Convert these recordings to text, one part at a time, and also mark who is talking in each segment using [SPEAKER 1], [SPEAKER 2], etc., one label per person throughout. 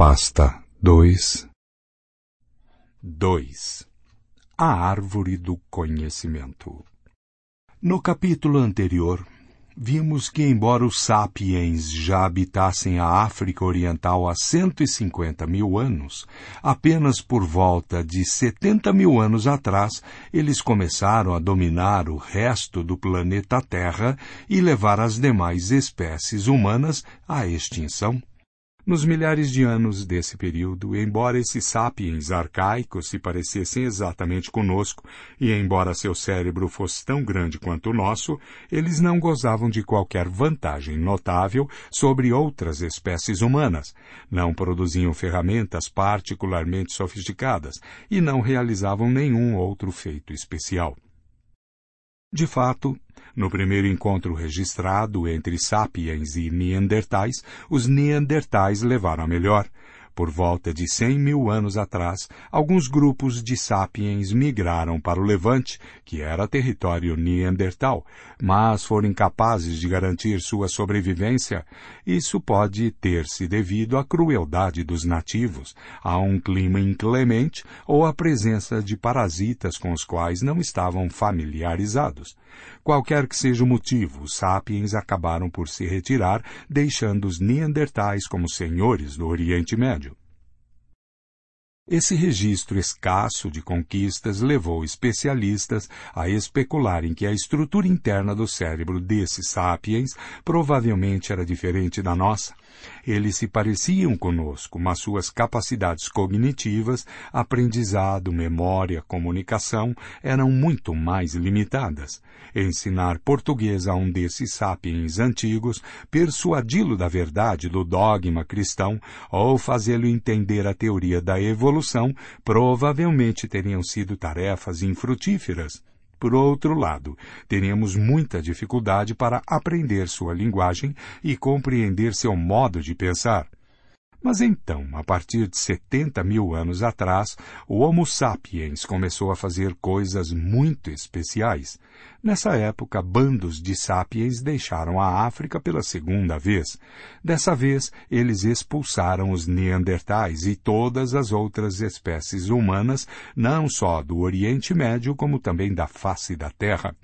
[SPEAKER 1] Pasta 2 2 A Árvore do Conhecimento. No capítulo anterior, vimos que, embora os sapiens já habitassem a África Oriental há 150 mil anos, apenas por volta de 70 mil anos atrás, eles começaram a dominar o resto do planeta Terra e levar as demais espécies humanas à extinção. Nos milhares de anos desse período, embora esses sapiens arcaicos se parecessem exatamente conosco, e embora seu cérebro fosse tão grande quanto o nosso, eles não gozavam de qualquer vantagem notável sobre outras espécies humanas, não produziam ferramentas particularmente sofisticadas e não realizavam nenhum outro feito especial. De fato, no primeiro encontro registrado entre sapiens e neandertais, os neandertais levaram a melhor, por volta de 100 mil anos atrás, alguns grupos de sapiens migraram para o Levante, que era território neandertal, mas foram incapazes de garantir sua sobrevivência. Isso pode ter-se devido à crueldade dos nativos, a um clima inclemente ou à presença de parasitas com os quais não estavam familiarizados. Qualquer que seja o motivo, os sapiens acabaram por se retirar, deixando os neandertais como senhores do Oriente Médio. Esse registro escasso de conquistas levou especialistas a especularem que a estrutura interna do cérebro desses sapiens provavelmente era diferente da nossa. Eles se pareciam conosco, mas suas capacidades cognitivas, aprendizado, memória, comunicação eram muito mais limitadas. Ensinar português a um desses sapiens antigos, persuadi-lo da verdade do dogma cristão ou fazê-lo entender a teoria da evolução provavelmente teriam sido tarefas infrutíferas. Por outro lado, teríamos muita dificuldade para aprender sua linguagem e compreender seu modo de pensar. Mas então, a partir de 70 mil anos atrás, o Homo sapiens começou a fazer coisas muito especiais. Nessa época, bandos de sapiens deixaram a África pela segunda vez. Dessa vez, eles expulsaram os neandertais e todas as outras espécies humanas, não só do Oriente Médio, como também da face da Terra.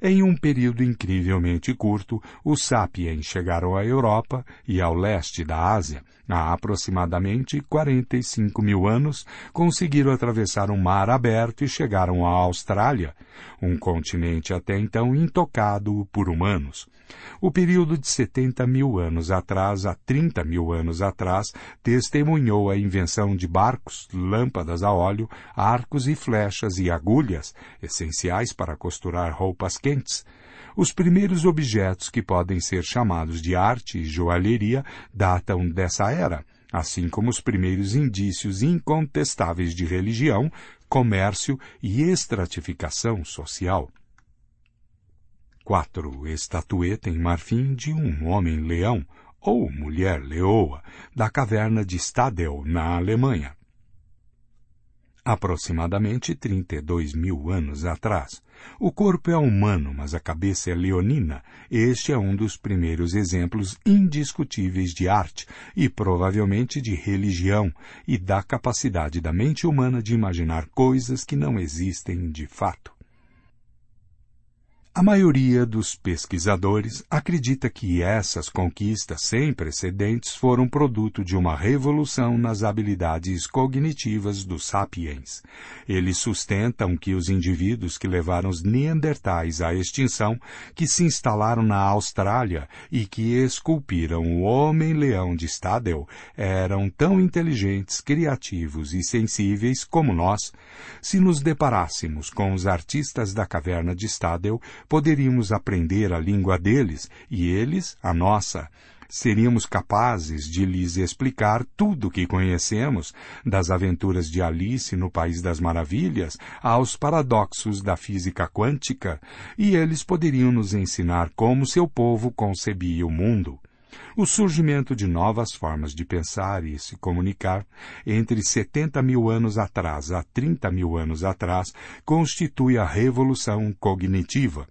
[SPEAKER 1] Em um período incrivelmente curto, os sapiens chegaram à Europa e ao leste da Ásia. Há aproximadamente 45 mil anos, conseguiram atravessar um mar aberto e chegaram à Austrália, um continente até então intocado por humanos. O período de 70 mil anos atrás a 30 mil anos atrás testemunhou a invenção de barcos, lâmpadas a óleo, arcos e flechas e agulhas, essenciais para costurar roupas quentes. Os primeiros objetos que podem ser chamados de arte e joalheria datam dessa era, assim como os primeiros indícios incontestáveis de religião, comércio e estratificação social. 4. Estatueta em marfim de um homem-leão ou mulher-leoa da caverna de Stadel, na Alemanha. Aproximadamente 32 mil anos atrás. O corpo é humano, mas a cabeça é leonina. Este é um dos primeiros exemplos indiscutíveis de arte e provavelmente de religião e da capacidade da mente humana de imaginar coisas que não existem de fato. A maioria dos pesquisadores acredita que essas conquistas sem precedentes foram produto de uma revolução nas habilidades cognitivas dos sapiens. Eles sustentam que os indivíduos que levaram os neandertais à extinção, que se instalaram na Austrália e que esculpiram o homem-leão de Stadel, eram tão inteligentes, criativos e sensíveis como nós. Se nos deparássemos com os artistas da caverna de Stadel, poderíamos aprender a língua deles e eles a nossa. Seríamos capazes de lhes explicar tudo o que conhecemos, das aventuras de Alice no País das Maravilhas aos paradoxos da física quântica, e eles poderiam nos ensinar como seu povo concebia o mundo. O surgimento de novas formas de pensar e se comunicar entre 70 mil anos atrás a 30 mil anos atrás constitui a revolução cognitiva.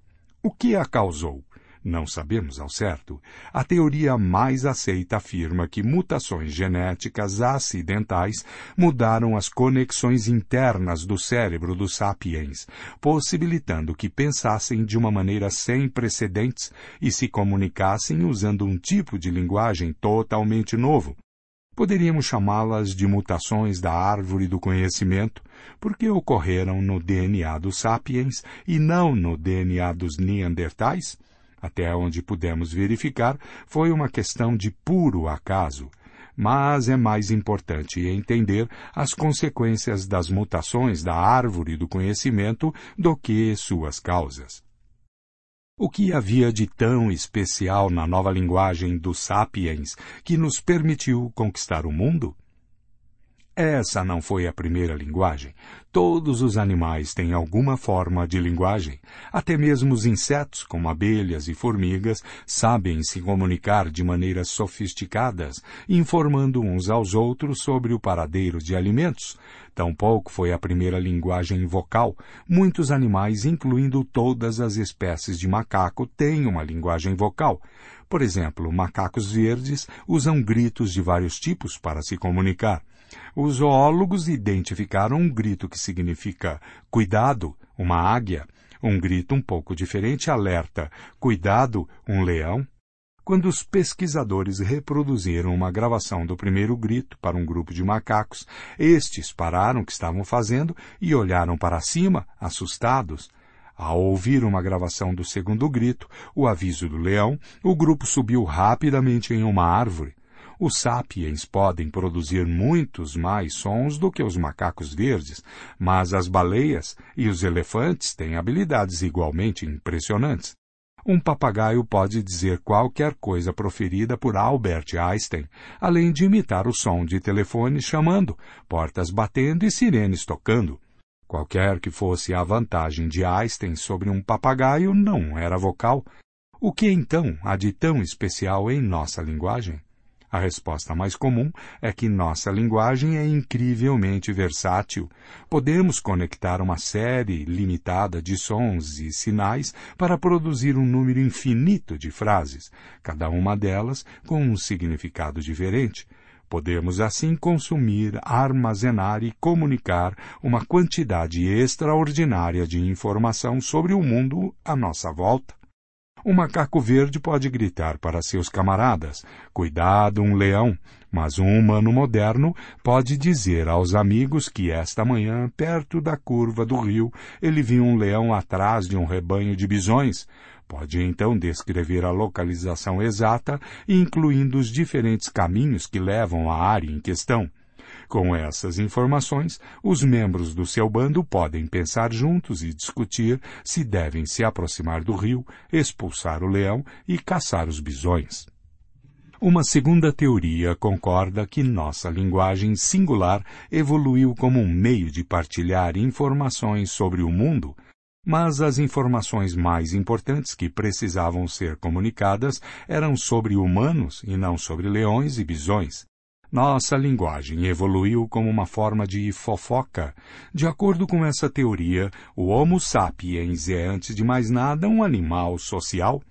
[SPEAKER 1] O que a causou? não sabemos ao certo, a teoria mais aceita afirma que mutações genéticas acidentais mudaram as conexões internas do cérebro dos sapiens, possibilitando que pensassem de uma maneira sem precedentes e se comunicassem usando um tipo de linguagem totalmente novo. Poderíamos chamá-las de mutações da árvore do conhecimento, porque ocorreram no DNA dos sapiens e não no DNA dos neandertais? até onde pudemos verificar, foi uma questão de puro acaso. Mas é mais importante entender as consequências das mutações da árvore do conhecimento do que suas causas. O que havia de tão especial na nova linguagem dos sapiens que nos permitiu conquistar o mundo? Essa não foi a primeira linguagem. Todos os animais têm alguma forma de linguagem. Até mesmo os insetos, como abelhas e formigas, sabem se comunicar de maneiras sofisticadas, informando uns aos outros sobre o paradeiro de alimentos. Tampouco foi a primeira linguagem vocal. Muitos animais, incluindo todas as espécies de macaco, têm uma linguagem vocal. Por exemplo, macacos verdes usam gritos de vários tipos para se comunicar. Os zoólogos identificaram um grito que significa cuidado, uma águia, um grito um pouco diferente alerta cuidado, um leão. Quando os pesquisadores reproduziram uma gravação do primeiro grito para um grupo de macacos, estes pararam o que estavam fazendo e olharam para cima, assustados. Ao ouvir uma gravação do segundo grito, o aviso do leão, o grupo subiu rapidamente em uma árvore. Os sapiens podem produzir muitos mais sons do que os macacos verdes, mas as baleias e os elefantes têm habilidades igualmente impressionantes. Um papagaio pode dizer qualquer coisa proferida por Albert Einstein, além de imitar o som de telefone chamando, portas batendo e sirenes tocando. Qualquer que fosse a vantagem de Einstein sobre um papagaio, não era vocal. O que então há de tão especial em nossa linguagem? A resposta mais comum é que nossa linguagem é incrivelmente versátil. Podemos conectar uma série limitada de sons e sinais para produzir um número infinito de frases, cada uma delas com um significado diferente. Podemos assim consumir, armazenar e comunicar uma quantidade extraordinária de informação sobre o mundo à nossa volta. O macaco verde pode gritar para seus camaradas: Cuidado, um leão! Mas um humano moderno pode dizer aos amigos que esta manhã, perto da curva do rio, ele viu um leão atrás de um rebanho de bisões. Pode então descrever a localização exata, incluindo os diferentes caminhos que levam à área em questão. Com essas informações, os membros do seu bando podem pensar juntos e discutir se devem se aproximar do rio, expulsar o leão e caçar os bisões. Uma segunda teoria concorda que nossa linguagem singular evoluiu como um meio de partilhar informações sobre o mundo, mas as informações mais importantes que precisavam ser comunicadas eram sobre humanos e não sobre leões e bisões. Nossa linguagem evoluiu como uma forma de fofoca. De acordo com essa teoria, o Homo sapiens é, antes de mais nada, um animal social.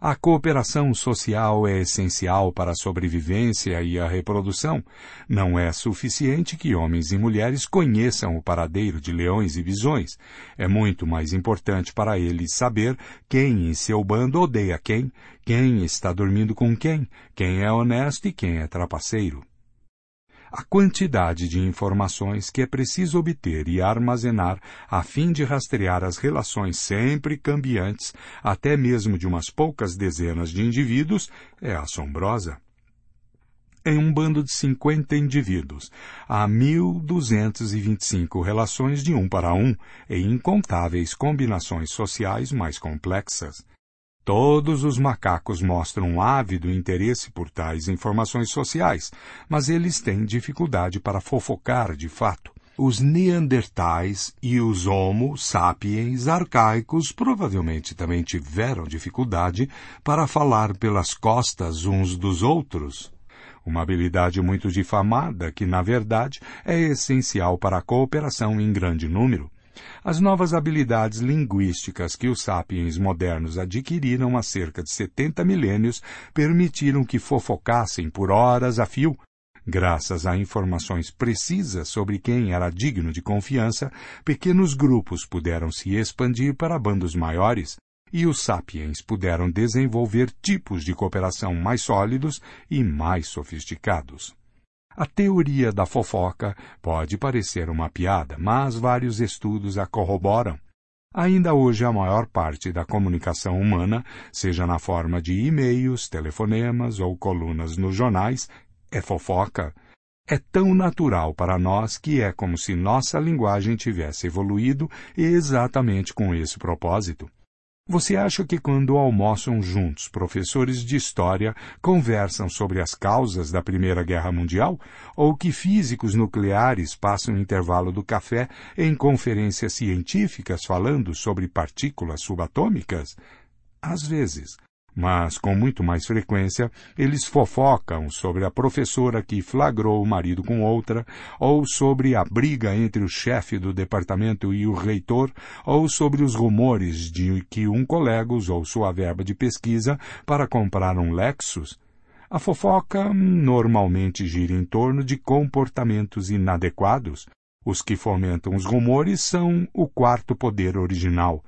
[SPEAKER 1] A cooperação social é essencial para a sobrevivência e a reprodução. Não é suficiente que homens e mulheres conheçam o paradeiro de leões e visões. É muito mais importante para eles saber quem em seu bando odeia quem, quem está dormindo com quem, quem é honesto e quem é trapaceiro a quantidade de informações que é preciso obter e armazenar a fim de rastrear as relações sempre cambiantes, até mesmo de umas poucas dezenas de indivíduos, é assombrosa. Em um bando de 50 indivíduos, há 1.225 relações de um para um e incontáveis combinações sociais mais complexas. Todos os macacos mostram um ávido interesse por tais informações sociais, mas eles têm dificuldade para fofocar de fato. Os Neandertais e os Homo sapiens arcaicos provavelmente também tiveram dificuldade para falar pelas costas uns dos outros. Uma habilidade muito difamada que, na verdade, é essencial para a cooperação em grande número. As novas habilidades linguísticas que os sapiens modernos adquiriram há cerca de 70 milênios permitiram que fofocassem por horas a fio. Graças a informações precisas sobre quem era digno de confiança, pequenos grupos puderam se expandir para bandos maiores, e os sapiens puderam desenvolver tipos de cooperação mais sólidos e mais sofisticados. A teoria da fofoca pode parecer uma piada, mas vários estudos a corroboram. Ainda hoje, a maior parte da comunicação humana, seja na forma de e-mails, telefonemas ou colunas nos jornais, é fofoca. É tão natural para nós que é como se nossa linguagem tivesse evoluído exatamente com esse propósito. Você acha que quando almoçam juntos professores de história conversam sobre as causas da Primeira Guerra Mundial? Ou que físicos nucleares passam o intervalo do café em conferências científicas falando sobre partículas subatômicas? Às vezes mas com muito mais frequência eles fofocam sobre a professora que flagrou o marido com outra, ou sobre a briga entre o chefe do departamento e o reitor, ou sobre os rumores de que um colega usou sua verba de pesquisa para comprar um Lexus. A fofoca normalmente gira em torno de comportamentos inadequados. Os que fomentam os rumores são o quarto poder original,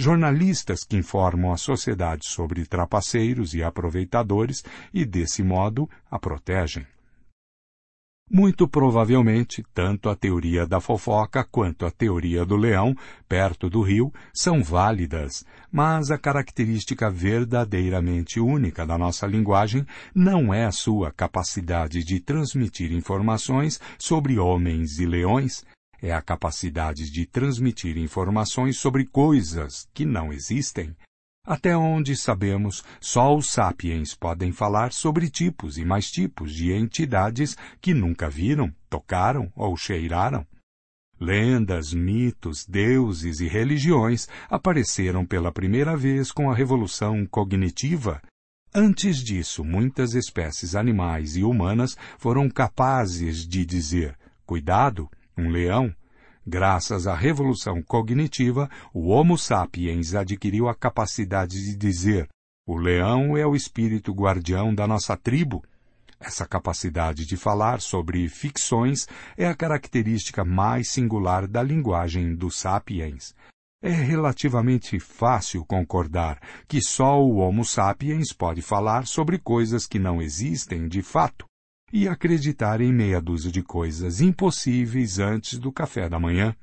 [SPEAKER 1] jornalistas que informam a sociedade sobre trapaceiros e aproveitadores e, desse modo, a protegem. Muito provavelmente, tanto a teoria da fofoca quanto a teoria do leão, perto do rio, são válidas, mas a característica verdadeiramente única da nossa linguagem não é a sua capacidade de transmitir informações sobre homens e leões, é a capacidade de transmitir informações sobre coisas que não existem. Até onde sabemos, só os sapiens podem falar sobre tipos e mais tipos de entidades que nunca viram, tocaram ou cheiraram. Lendas, mitos, deuses e religiões apareceram pela primeira vez com a revolução cognitiva. Antes disso, muitas espécies animais e humanas foram capazes de dizer: cuidado, um leão. Graças à revolução cognitiva, o Homo sapiens adquiriu a capacidade de dizer: o leão é o espírito guardião da nossa tribo. Essa capacidade de falar sobre ficções é a característica mais singular da linguagem dos sapiens. É relativamente fácil concordar que só o Homo sapiens pode falar sobre coisas que não existem de fato e acreditar em meia dúzia de coisas impossíveis antes do café da manhã.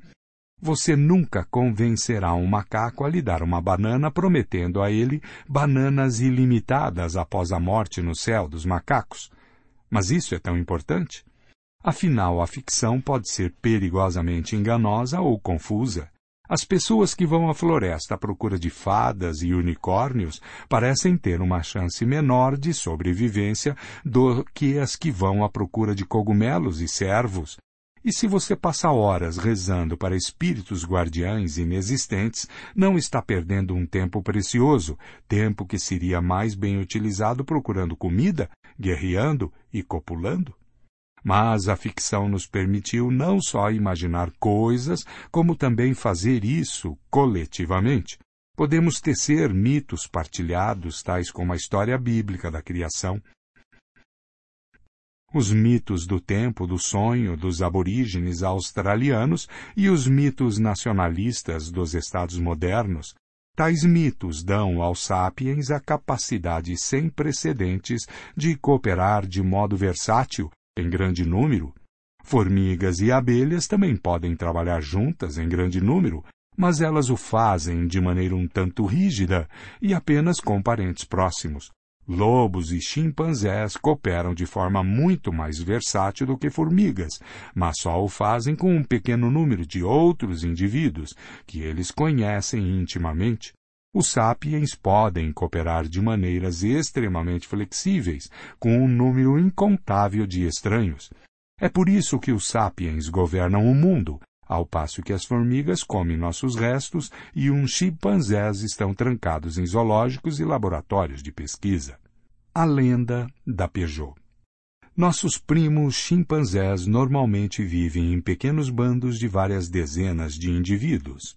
[SPEAKER 1] Você nunca convencerá um macaco a lhe dar uma banana prometendo a ele bananas ilimitadas após a morte no céu dos macacos. Mas isso é tão importante? Afinal, a ficção pode ser perigosamente enganosa ou confusa. As pessoas que vão à floresta à procura de fadas e unicórnios parecem ter uma chance menor de sobrevivência do que as que vão à procura de cogumelos e cervos. E se você passa horas rezando para espíritos guardiães inexistentes, não está perdendo um tempo precioso, tempo que seria mais bem utilizado procurando comida, guerreando e copulando? Mas a ficção nos permitiu não só imaginar coisas, como também fazer isso coletivamente. Podemos tecer mitos partilhados, tais como a história bíblica da criação, os mitos do tempo do sonho dos aborígenes australianos e os mitos nacionalistas dos estados modernos. Tais mitos dão aos sapiens a capacidade sem precedentes de cooperar de modo versátil em grande número. Formigas e abelhas também podem trabalhar juntas em grande número, mas elas o fazem de maneira um tanto rígida e apenas com parentes próximos. Lobos e chimpanzés cooperam de forma muito mais versátil do que formigas, mas só o fazem com um pequeno número de outros indivíduos que eles conhecem intimamente. Os sapiens podem cooperar de maneiras extremamente flexíveis com um número incontável de estranhos. É por isso que os sapiens governam o mundo, ao passo que as formigas comem nossos restos e uns chimpanzés estão trancados em zoológicos e laboratórios de pesquisa. A lenda da Peugeot. Nossos primos chimpanzés normalmente vivem em pequenos bandos de várias dezenas de indivíduos.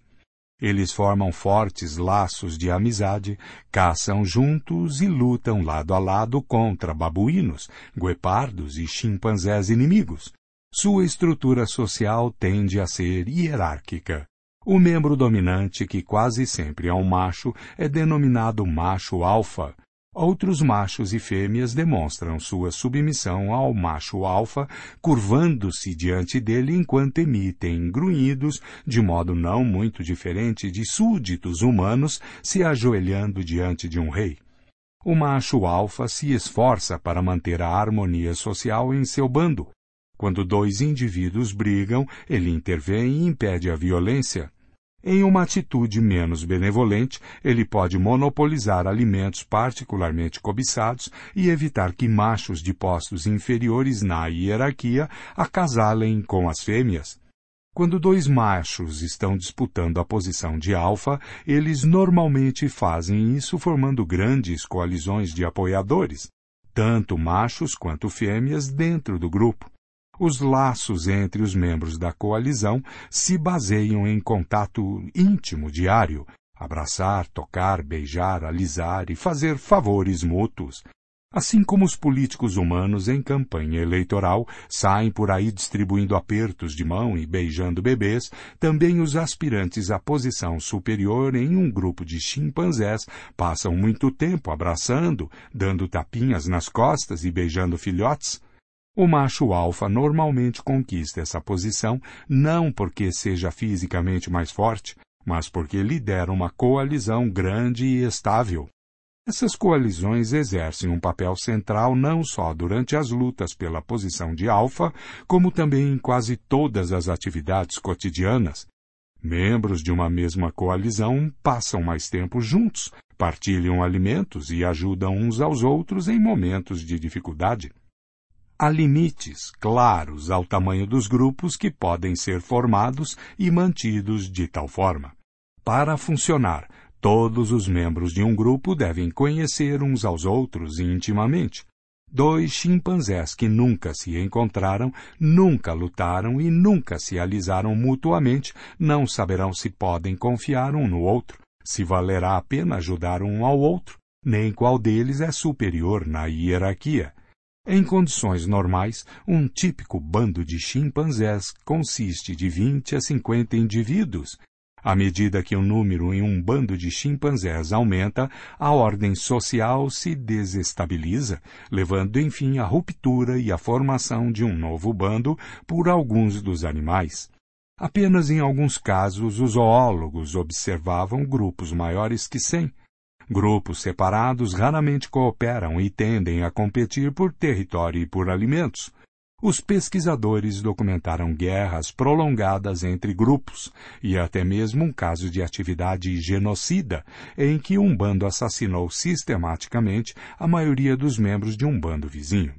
[SPEAKER 1] Eles formam fortes laços de amizade, caçam juntos e lutam lado a lado contra babuínos, guepardos e chimpanzés inimigos. Sua estrutura social tende a ser hierárquica. O membro dominante, que quase sempre é um macho, é denominado macho alfa. Outros machos e fêmeas demonstram sua submissão ao macho alfa, curvando-se diante dele enquanto emitem grunhidos, de modo não muito diferente de súditos humanos se ajoelhando diante de um rei. O macho alfa se esforça para manter a harmonia social em seu bando, quando dois indivíduos brigam, ele intervém e impede a violência. Em uma atitude menos benevolente, ele pode monopolizar alimentos particularmente cobiçados e evitar que machos de postos inferiores na hierarquia acasalem com as fêmeas. Quando dois machos estão disputando a posição de alfa, eles normalmente fazem isso formando grandes coalizões de apoiadores, tanto machos quanto fêmeas dentro do grupo. Os laços entre os membros da coalizão se baseiam em contato íntimo diário, abraçar, tocar, beijar, alisar e fazer favores mútuos. Assim como os políticos humanos em campanha eleitoral saem por aí distribuindo apertos de mão e beijando bebês, também os aspirantes à posição superior em um grupo de chimpanzés passam muito tempo abraçando, dando tapinhas nas costas e beijando filhotes. O macho alfa normalmente conquista essa posição não porque seja fisicamente mais forte, mas porque lidera uma coalizão grande e estável. Essas coalizões exercem um papel central não só durante as lutas pela posição de alfa, como também em quase todas as atividades cotidianas. Membros de uma mesma coalizão passam mais tempo juntos, partilham alimentos e ajudam uns aos outros em momentos de dificuldade. Há limites claros ao tamanho dos grupos que podem ser formados e mantidos de tal forma. Para funcionar, todos os membros de um grupo devem conhecer uns aos outros intimamente. Dois chimpanzés que nunca se encontraram, nunca lutaram e nunca se alisaram mutuamente não saberão se podem confiar um no outro, se valerá a pena ajudar um ao outro, nem qual deles é superior na hierarquia. Em condições normais, um típico bando de chimpanzés consiste de 20 a 50 indivíduos. À medida que o número em um bando de chimpanzés aumenta, a ordem social se desestabiliza, levando enfim à ruptura e à formação de um novo bando por alguns dos animais. Apenas em alguns casos os zoólogos observavam grupos maiores que cem, Grupos separados raramente cooperam e tendem a competir por território e por alimentos. Os pesquisadores documentaram guerras prolongadas entre grupos e até mesmo um caso de atividade genocida em que um bando assassinou sistematicamente a maioria dos membros de um bando vizinho.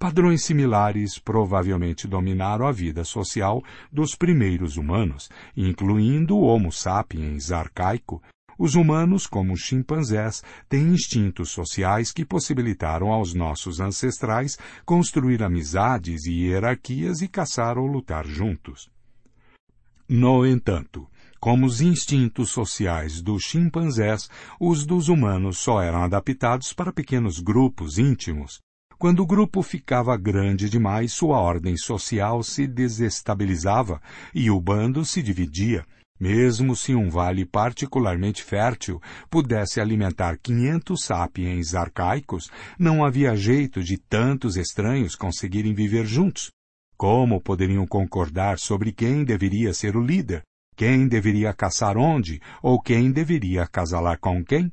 [SPEAKER 1] Padrões similares provavelmente dominaram a vida social dos primeiros humanos, incluindo o Homo sapiens arcaico, os humanos, como os chimpanzés, têm instintos sociais que possibilitaram aos nossos ancestrais construir amizades e hierarquias e caçar ou lutar juntos. No entanto, como os instintos sociais dos chimpanzés, os dos humanos só eram adaptados para pequenos grupos íntimos. Quando o grupo ficava grande demais, sua ordem social se desestabilizava e o bando se dividia, mesmo se um vale particularmente fértil pudesse alimentar 500 sapiens arcaicos, não havia jeito de tantos estranhos conseguirem viver juntos. Como poderiam concordar sobre quem deveria ser o líder, quem deveria caçar onde ou quem deveria casalar com quem?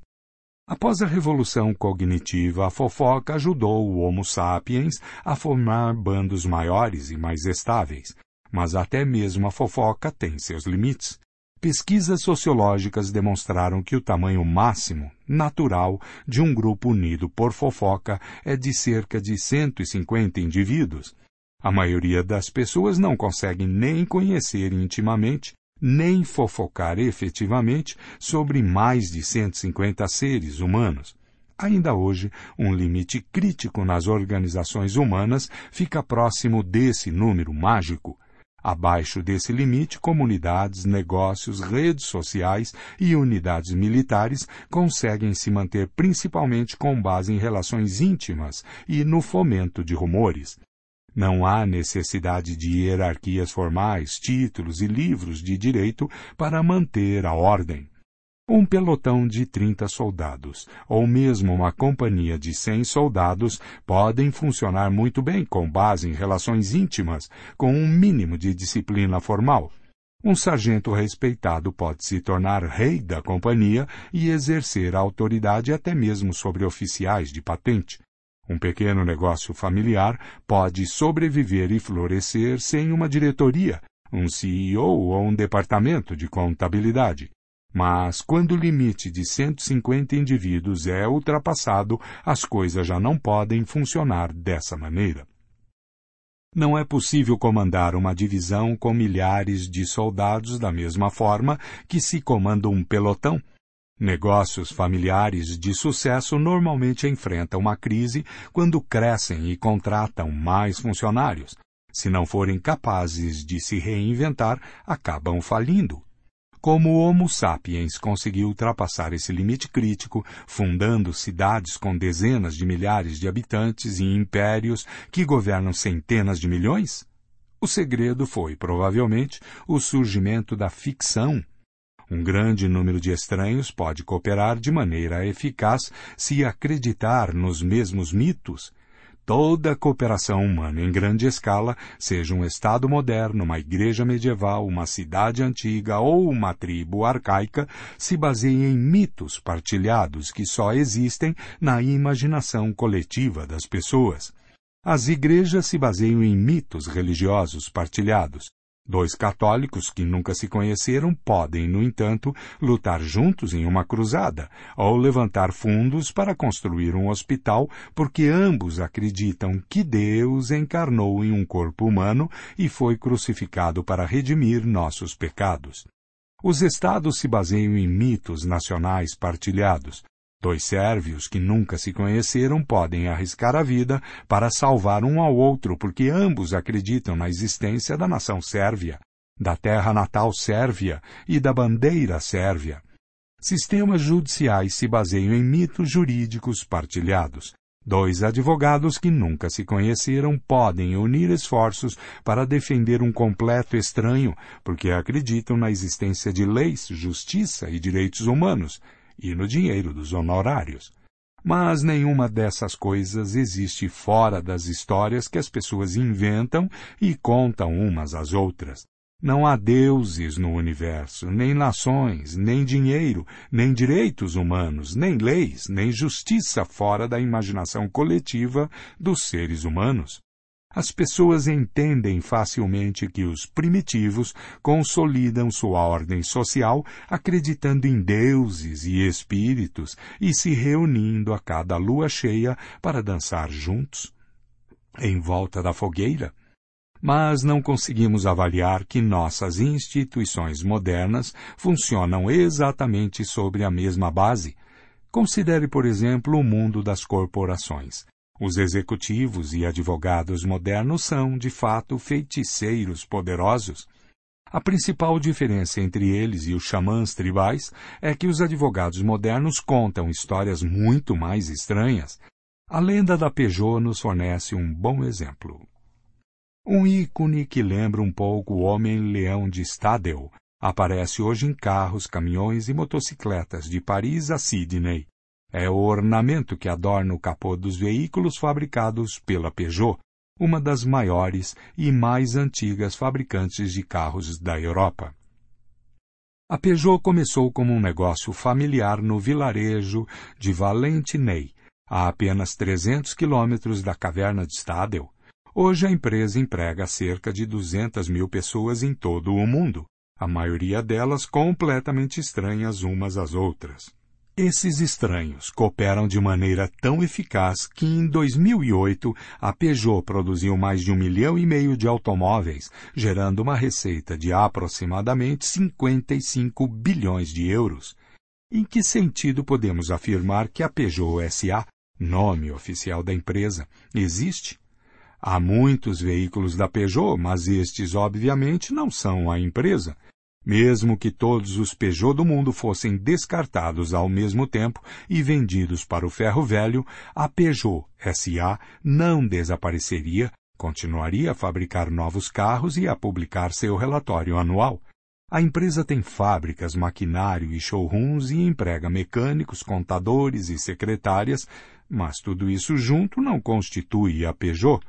[SPEAKER 1] Após a revolução cognitiva, a fofoca ajudou o Homo sapiens a formar bandos maiores e mais estáveis, mas até mesmo a fofoca tem seus limites. Pesquisas sociológicas demonstraram que o tamanho máximo, natural, de um grupo unido por fofoca é de cerca de 150 indivíduos. A maioria das pessoas não consegue nem conhecer intimamente, nem fofocar efetivamente sobre mais de 150 seres humanos. Ainda hoje, um limite crítico nas organizações humanas fica próximo desse número mágico. Abaixo desse limite, comunidades, negócios, redes sociais e unidades militares conseguem se manter principalmente com base em relações íntimas e no fomento de rumores. Não há necessidade de hierarquias formais, títulos e livros de direito para manter a ordem. Um pelotão de 30 soldados, ou mesmo uma companhia de 100 soldados, podem funcionar muito bem com base em relações íntimas, com um mínimo de disciplina formal. Um sargento respeitado pode se tornar rei da companhia e exercer autoridade até mesmo sobre oficiais de patente. Um pequeno negócio familiar pode sobreviver e florescer sem uma diretoria, um CEO ou um departamento de contabilidade. Mas quando o limite de 150 indivíduos é ultrapassado, as coisas já não podem funcionar dessa maneira. Não é possível comandar uma divisão com milhares de soldados da mesma forma que se comanda um pelotão. Negócios familiares de sucesso normalmente enfrentam uma crise quando crescem e contratam mais funcionários. Se não forem capazes de se reinventar, acabam falindo. Como o Homo sapiens conseguiu ultrapassar esse limite crítico, fundando cidades com dezenas de milhares de habitantes e impérios que governam centenas de milhões? O segredo foi, provavelmente, o surgimento da ficção. Um grande número de estranhos pode cooperar de maneira eficaz se acreditar nos mesmos mitos, toda cooperação humana em grande escala, seja um Estado moderno, uma igreja medieval, uma cidade antiga ou uma tribo arcaica, se baseia em mitos partilhados que só existem na imaginação coletiva das pessoas. As igrejas se baseiam em mitos religiosos partilhados. Dois católicos que nunca se conheceram podem, no entanto, lutar juntos em uma cruzada, ou levantar fundos para construir um hospital, porque ambos acreditam que Deus encarnou em um corpo humano e foi crucificado para redimir nossos pecados. Os estados se baseiam em mitos nacionais partilhados, Dois sérvios que nunca se conheceram podem arriscar a vida para salvar um ao outro porque ambos acreditam na existência da nação sérvia, da terra natal sérvia e da bandeira sérvia. Sistemas judiciais se baseiam em mitos jurídicos partilhados. Dois advogados que nunca se conheceram podem unir esforços para defender um completo estranho, porque acreditam na existência de leis, justiça e direitos humanos, e no dinheiro dos honorários. Mas nenhuma dessas coisas existe fora das histórias que as pessoas inventam e contam umas às outras. Não há deuses no universo, nem nações, nem dinheiro, nem direitos humanos, nem leis, nem justiça fora da imaginação coletiva dos seres humanos. As pessoas entendem facilmente que os primitivos consolidam sua ordem social acreditando em deuses e espíritos e se reunindo a cada lua cheia para dançar juntos, em volta da fogueira. Mas não conseguimos avaliar que nossas instituições modernas funcionam exatamente sobre a mesma base. Considere, por exemplo, o mundo das corporações. Os executivos e advogados modernos são, de fato, feiticeiros poderosos. A principal diferença entre eles e os xamãs tribais é que os advogados modernos contam histórias muito mais estranhas. A lenda da Peugeot nos fornece um bom exemplo. Um ícone que lembra um pouco o Homem-Leão de Stadel aparece hoje em carros, caminhões e motocicletas de Paris a Sydney. É o ornamento que adorna o capô dos veículos fabricados pela Peugeot, uma das maiores e mais antigas fabricantes de carros da Europa. A Peugeot começou como um negócio familiar no vilarejo de Valentinei, a apenas 300 quilômetros da caverna de Stadel. Hoje a empresa emprega cerca de 200 mil pessoas em todo o mundo, a maioria delas completamente estranhas umas às outras. Esses estranhos cooperam de maneira tão eficaz que em 2008 a Peugeot produziu mais de um milhão e meio de automóveis, gerando uma receita de aproximadamente 55 bilhões de euros. Em que sentido podemos afirmar que a Peugeot SA, nome oficial da empresa, existe? Há muitos veículos da Peugeot, mas estes obviamente não são a empresa. Mesmo que todos os Peugeot do mundo fossem descartados ao mesmo tempo e vendidos para o ferro velho, a Peugeot SA não desapareceria, continuaria a fabricar novos carros e a publicar seu relatório anual. A empresa tem fábricas, maquinário e showrooms e emprega mecânicos, contadores e secretárias, mas tudo isso junto não constitui a Peugeot.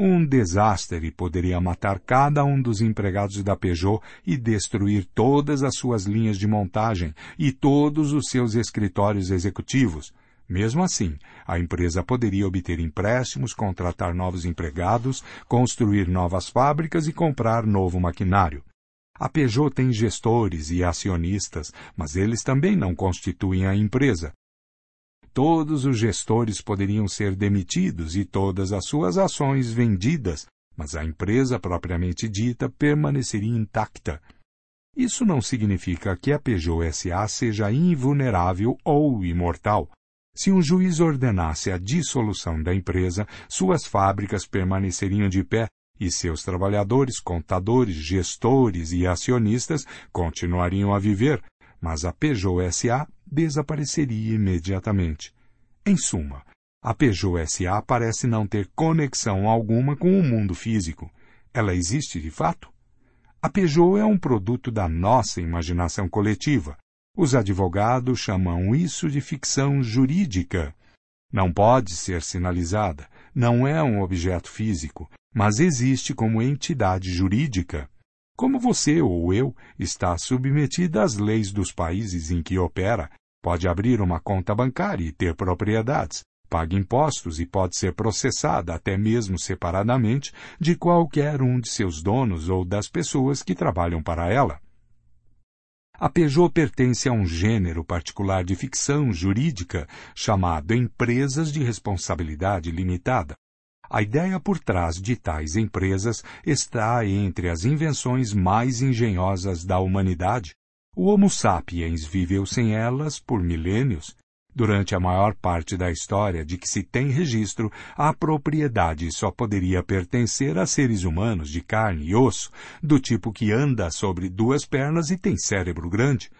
[SPEAKER 1] Um desastre poderia matar cada um dos empregados da Peugeot e destruir todas as suas linhas de montagem e todos os seus escritórios executivos. Mesmo assim, a empresa poderia obter empréstimos, contratar novos empregados, construir novas fábricas e comprar novo maquinário. A Peugeot tem gestores e acionistas, mas eles também não constituem a empresa todos os gestores poderiam ser demitidos e todas as suas ações vendidas, mas a empresa propriamente dita permaneceria intacta. Isso não significa que a Peugeot SA seja invulnerável ou imortal. Se um juiz ordenasse a dissolução da empresa, suas fábricas permaneceriam de pé e seus trabalhadores, contadores, gestores e acionistas continuariam a viver, mas a Peugeot SA desapareceria imediatamente. Em suma, a Peugeot SA parece não ter conexão alguma com o mundo físico. Ela existe de fato? A Peugeot é um produto da nossa imaginação coletiva. Os advogados chamam isso de ficção jurídica. Não pode ser sinalizada, não é um objeto físico, mas existe como entidade jurídica. Como você ou eu está submetida às leis dos países em que opera, pode abrir uma conta bancária e ter propriedades, paga impostos e pode ser processada até mesmo separadamente de qualquer um de seus donos ou das pessoas que trabalham para ela. A Peugeot pertence a um gênero particular de ficção jurídica chamado empresas de responsabilidade limitada. A ideia por trás de tais empresas está entre as invenções mais engenhosas da humanidade. O Homo sapiens viveu sem elas por milênios. Durante a maior parte da história de que se tem registro, a propriedade só poderia pertencer a seres humanos de carne e osso, do tipo que anda sobre duas pernas e tem cérebro grande.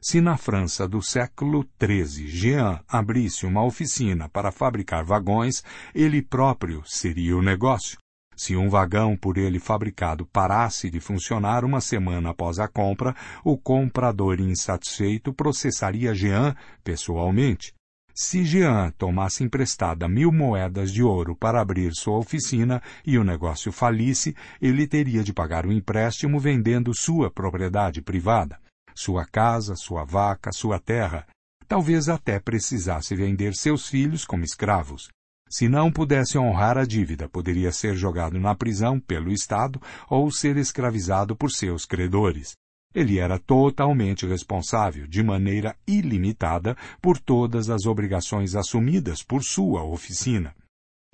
[SPEAKER 1] Se na França do século XIII Jean abrisse uma oficina para fabricar vagões, ele próprio seria o negócio. Se um vagão por ele fabricado parasse de funcionar uma semana após a compra, o comprador insatisfeito processaria Jean pessoalmente. Se Jean tomasse emprestada mil moedas de ouro para abrir sua oficina e o negócio falisse, ele teria de pagar o empréstimo vendendo sua propriedade privada sua casa, sua vaca, sua terra. Talvez até precisasse vender seus filhos como escravos. Se não pudesse honrar a dívida, poderia ser jogado na prisão pelo Estado ou ser escravizado por seus credores. Ele era totalmente responsável, de maneira ilimitada, por todas as obrigações assumidas por sua oficina.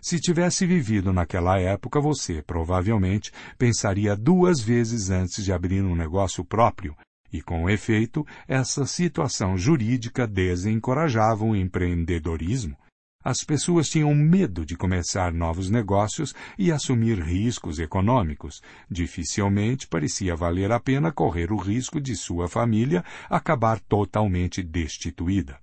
[SPEAKER 1] Se tivesse vivido naquela época, você provavelmente pensaria duas vezes antes de abrir um negócio próprio e, com efeito, essa situação jurídica desencorajava o empreendedorismo. As pessoas tinham medo de começar novos negócios e assumir riscos econômicos. Dificilmente parecia valer a pena correr o risco de sua família acabar totalmente destituída.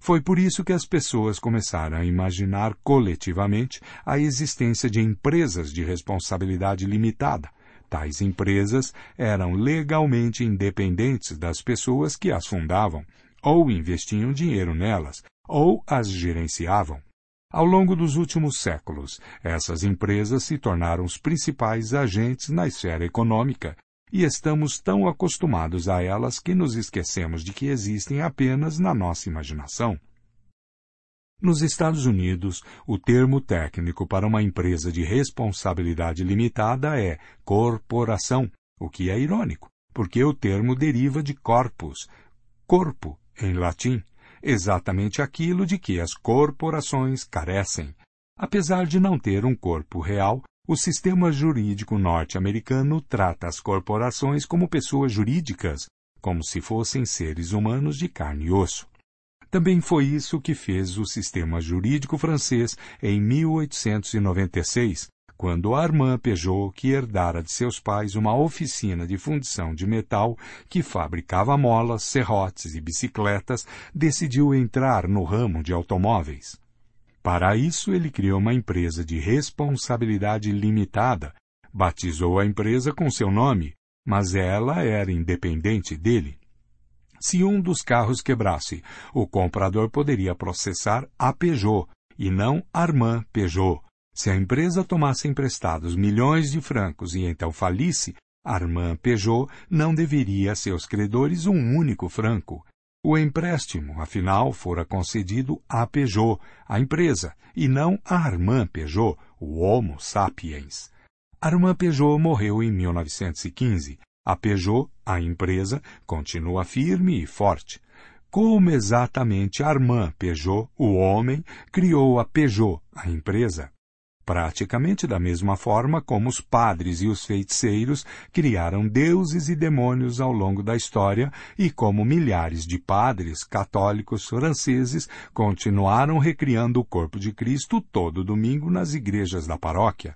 [SPEAKER 1] Foi por isso que as pessoas começaram a imaginar coletivamente a existência de empresas de responsabilidade limitada, Tais empresas eram legalmente independentes das pessoas que as fundavam, ou investiam dinheiro nelas, ou as gerenciavam. Ao longo dos últimos séculos, essas empresas se tornaram os principais agentes na esfera econômica, e estamos tão acostumados a elas que nos esquecemos de que existem apenas na nossa imaginação. Nos Estados Unidos, o termo técnico para uma empresa de responsabilidade limitada é corporação, o que é irônico, porque o termo deriva de corpus, corpo, em latim, exatamente aquilo de que as corporações carecem. Apesar de não ter um corpo real, O sistema jurídico norte-americano trata as corporações como pessoas jurídicas, como se fossem seres humanos de carne e osso. Também foi isso que fez o sistema jurídico francês em 1896, quando Armand Peugeot, que herdara de seus pais uma oficina de fundição de metal que fabricava molas, serrotes e bicicletas, decidiu entrar no ramo de automóveis. Para isso, ele criou uma empresa de responsabilidade limitada, batizou a empresa com seu nome, mas ela era independente dele. Se um dos carros quebrasse, o comprador poderia processar a Peugeot e não Armand Peugeot se a empresa tomasse emprestados milhões de francos e então falisse, Armand Peugeot não deveria a seus credores um único franco. O empréstimo, afinal, fora concedido a Peugeot, a empresa, e não a Armand Peugeot, o Homo sapiens. Armand Peugeot morreu em 1915. A Peugeot, a empresa, continua firme e forte. Como exatamente Armand Peugeot, o homem, criou a Peugeot, a empresa? praticamente da mesma forma como os padres e os feiticeiros criaram deuses e demônios ao longo da história e como milhares de padres católicos franceses continuaram recriando o corpo de Cristo todo domingo nas igrejas da paróquia.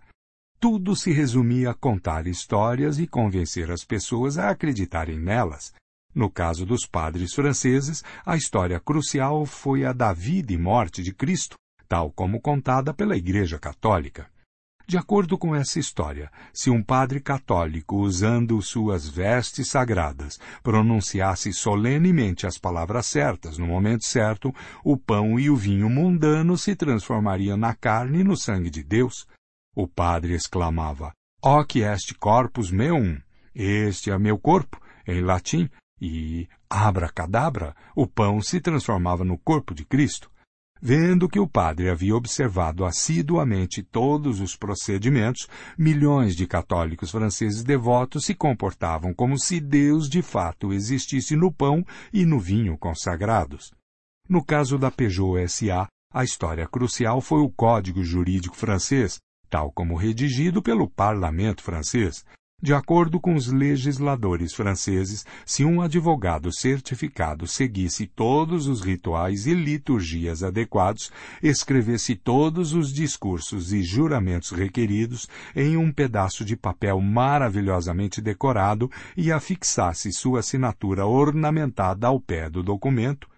[SPEAKER 1] Tudo se resumia a contar histórias e convencer as pessoas a acreditarem nelas. No caso dos padres franceses, a história crucial foi a da vida e morte de Cristo, tal como contada pela Igreja Católica. De acordo com essa história, se um padre católico, usando suas vestes sagradas, pronunciasse solenemente as palavras certas no momento certo, o pão e o vinho mundano se transformariam na carne e no sangue de Deus. O padre exclamava: Hoc est corpus meum, este é meu corpo, em latim, e abracadabra, o pão se transformava no corpo de Cristo. Vendo que o padre havia observado assiduamente todos os procedimentos, milhões de católicos franceses devotos se comportavam como se Deus de fato existisse no pão e no vinho consagrados. No caso da Peugeot SA, a história crucial foi o Código Jurídico Francês, tal como redigido pelo Parlamento francês, de acordo com os legisladores franceses, se um advogado certificado seguisse todos os rituais e liturgias adequados, escrevesse todos os discursos e juramentos requeridos em um pedaço de papel maravilhosamente decorado e afixasse sua assinatura ornamentada ao pé do documento,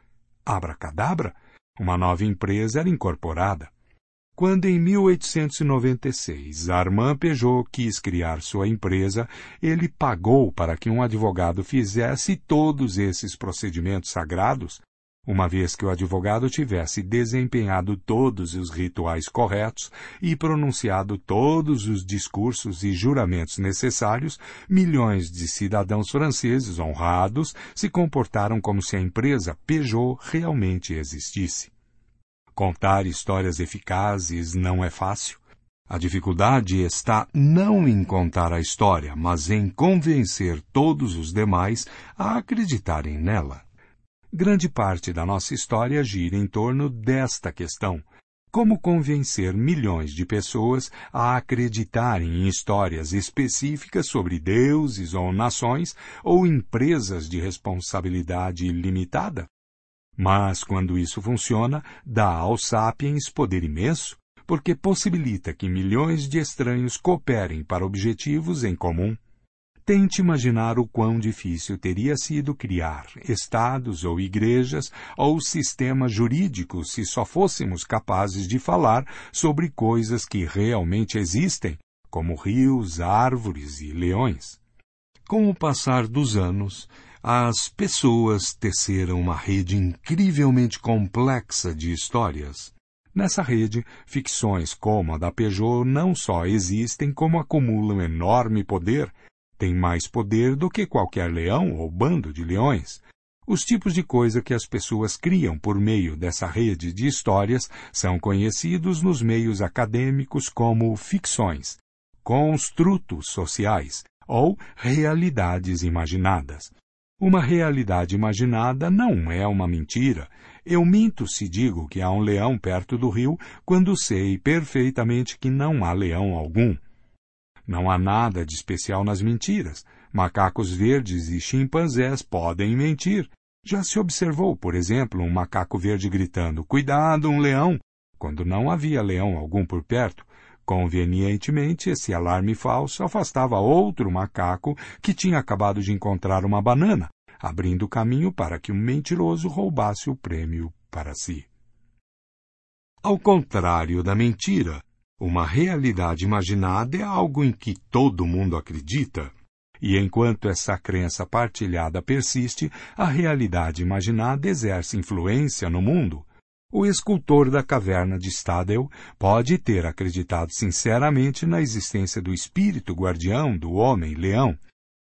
[SPEAKER 1] abracadabra, uma nova empresa era incorporada. Quando em 1896 Armand Peugeot quis criar sua empresa, ele pagou para que um advogado fizesse todos esses procedimentos sagrados, uma vez que o advogado tivesse desempenhado todos os rituais corretos e pronunciado todos os discursos e juramentos necessários, milhões de cidadãos franceses honrados se comportaram como se a empresa Peugeot realmente existisse. Contar histórias eficazes não é fácil. A dificuldade está não em contar a história, mas em convencer todos os demais a acreditarem nela. Grande parte da nossa história gira em torno desta questão. Como convencer milhões de pessoas a acreditarem em histórias específicas sobre deuses ou nações ou empresas de responsabilidade limitada? Mas, quando isso funciona, dá aos sapiens poder imenso, porque possibilita que milhões de estranhos cooperem para objetivos em comum. Tente imaginar o quão difícil teria sido criar estados ou igrejas ou sistemas jurídicos se só fôssemos capazes de falar sobre coisas que realmente existem, como rios, árvores e leões. Com o passar dos anos, as pessoas teceram uma rede incrivelmente complexa de histórias. Nessa rede, ficções como a da Peugeot não só existem, como acumulam enorme poder, têm mais poder do que qualquer leão ou bando de leões. Os tipos de coisa que as pessoas criam por meio dessa rede de histórias são conhecidos nos meios acadêmicos como ficções, construtos sociais ou realidades imaginadas. Uma realidade imaginada não é uma mentira. Eu minto se digo que há um leão perto do rio, quando sei perfeitamente que não há leão algum. Não há nada de especial nas mentiras. Macacos verdes e chimpanzés podem mentir. Já se observou, por exemplo, um macaco verde gritando: Cuidado, um leão! quando não havia leão algum por perto. Convenientemente, esse alarme falso afastava outro macaco que tinha acabado de encontrar uma banana, abrindo caminho para que o mentiroso roubasse o prêmio para si. Ao contrário da mentira, uma realidade imaginada é algo em que todo mundo acredita. E enquanto essa crença partilhada persiste, a realidade imaginada exerce influência no mundo. O escultor da caverna de Stadel pode ter acreditado sinceramente na existência do espírito guardião do homem-leão.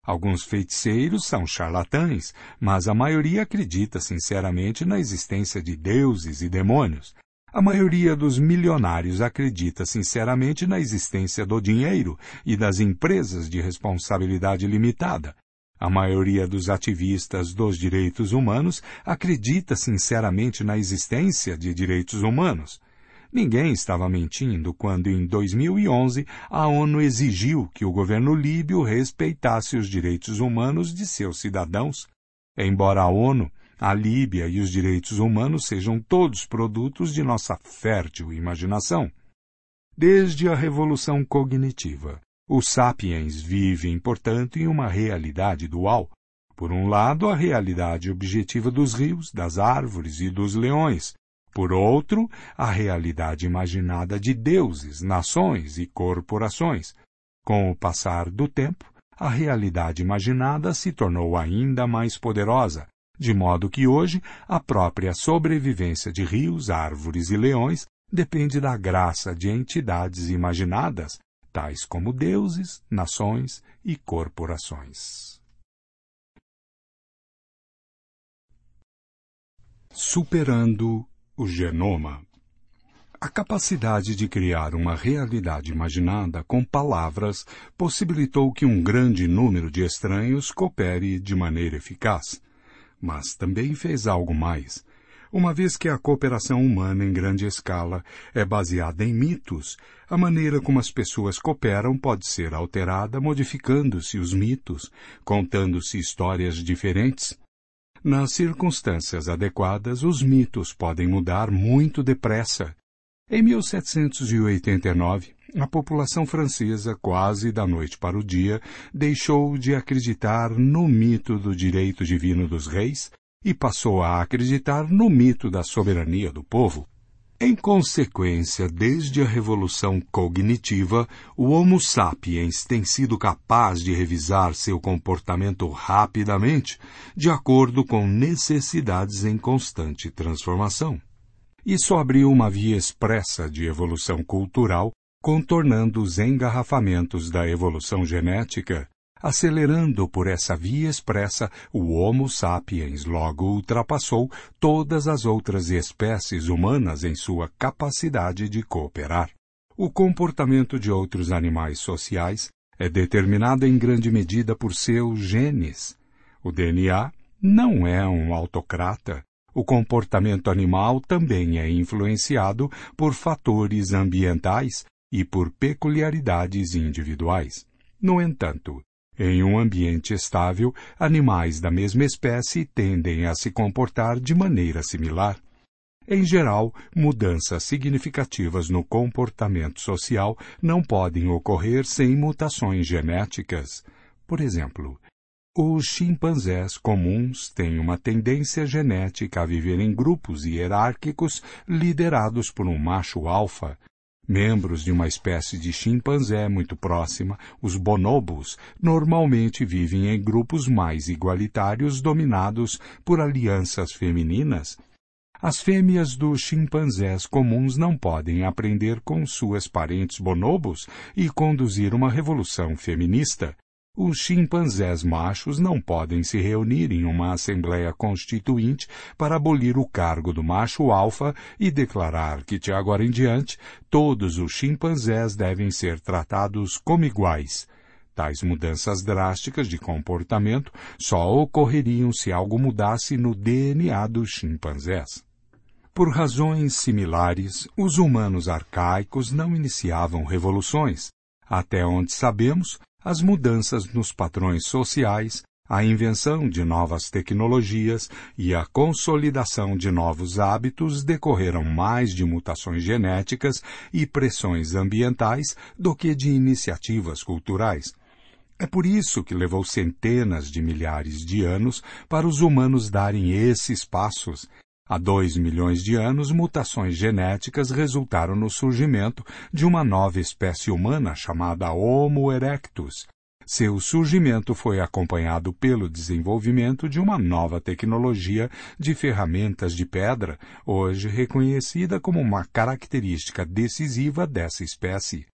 [SPEAKER 1] Alguns feiticeiros são charlatães, mas a maioria acredita sinceramente na existência de deuses e demônios. A maioria dos milionários acredita sinceramente na existência do dinheiro e das empresas de responsabilidade limitada. A maioria dos ativistas dos direitos humanos acredita sinceramente na existência de direitos humanos. Ninguém estava mentindo quando, em 2011, a ONU exigiu que o governo líbio respeitasse os direitos humanos de seus cidadãos. Embora a ONU a Líbia e os direitos humanos sejam todos produtos de nossa fértil imaginação. Desde a Revolução Cognitiva, os sapiens vivem, portanto, em uma realidade dual. Por um lado, a realidade objetiva dos rios, das árvores e dos leões. Por outro, a realidade imaginada de deuses, nações e corporações. Com o passar do tempo, a realidade imaginada se tornou ainda mais poderosa, de modo que hoje a própria sobrevivência de rios, árvores e leões depende da graça de entidades imaginadas, tais como deuses, nações e corporações. Superando o genoma. A capacidade de criar uma realidade imaginada com palavras possibilitou que um grande número de estranhos coopere de maneira eficaz mas também fez algo mais. Uma vez que a cooperação humana em grande escala é baseada em mitos, a maneira como as pessoas cooperam pode ser alterada modificando-se os mitos, contando-se histórias diferentes. Nas circunstâncias adequadas, os mitos podem mudar muito depressa. Em 1789, a população francesa, quase da noite para o dia, deixou de acreditar no mito do direito divino dos reis e passou a acreditar no mito da soberania do povo. Em consequência, desde a revolução cognitiva, o Homo sapiens tem sido capaz de revisar seu comportamento rapidamente, de acordo com necessidades em constante transformação. Isso abriu uma via expressa de evolução cultural contornando os engarrafamentos da evolução genética, acelerando por essa via expressa, o Homo sapiens logo ultrapassou todas as outras espécies humanas em sua capacidade de cooperar. O comportamento de outros animais sociais é determinado em grande medida por seus genes. O DNA não é um autocrata. O comportamento animal também é influenciado por fatores ambientais e por peculiaridades individuais. No entanto, em um ambiente estável, animais da mesma espécie tendem a se comportar de maneira similar. Em geral, mudanças significativas no comportamento social não podem ocorrer sem mutações genéticas. Por exemplo, os chimpanzés comuns têm uma tendência genética a viver em grupos hierárquicos liderados por um macho alfa, Membros de uma espécie de chimpanzé muito próxima, os bonobos, normalmente vivem em grupos mais igualitários dominados por alianças femininas. As fêmeas dos chimpanzés comuns não podem aprender com suas parentes bonobos e conduzir uma revolução feminista. Os chimpanzés machos não podem se reunir em uma assembleia constituinte para abolir o cargo do macho alfa e declarar que de agora em diante todos os chimpanzés devem ser tratados como iguais. Tais mudanças drásticas de comportamento só ocorreriam se algo mudasse no DNA dos chimpanzés. Por razões similares, os humanos arcaicos não iniciavam revoluções, Até onde sabemos, as mudanças nos padrões sociais, a invenção de novas tecnologias e a consolidação de novos hábitos decorreram mais de mutações genéticas e pressões ambientais do que de iniciativas culturais. É por isso que levou centenas de milhares de anos para os humanos darem esses passos. Há dois milhões de anos, mutações genéticas resultaram no surgimento de uma nova espécie humana chamada Homo erectus, seu surgimento foi acompanhado pelo desenvolvimento de uma nova tecnologia de ferramentas de pedra, hoje reconhecida como uma característica decisiva dessa espécie.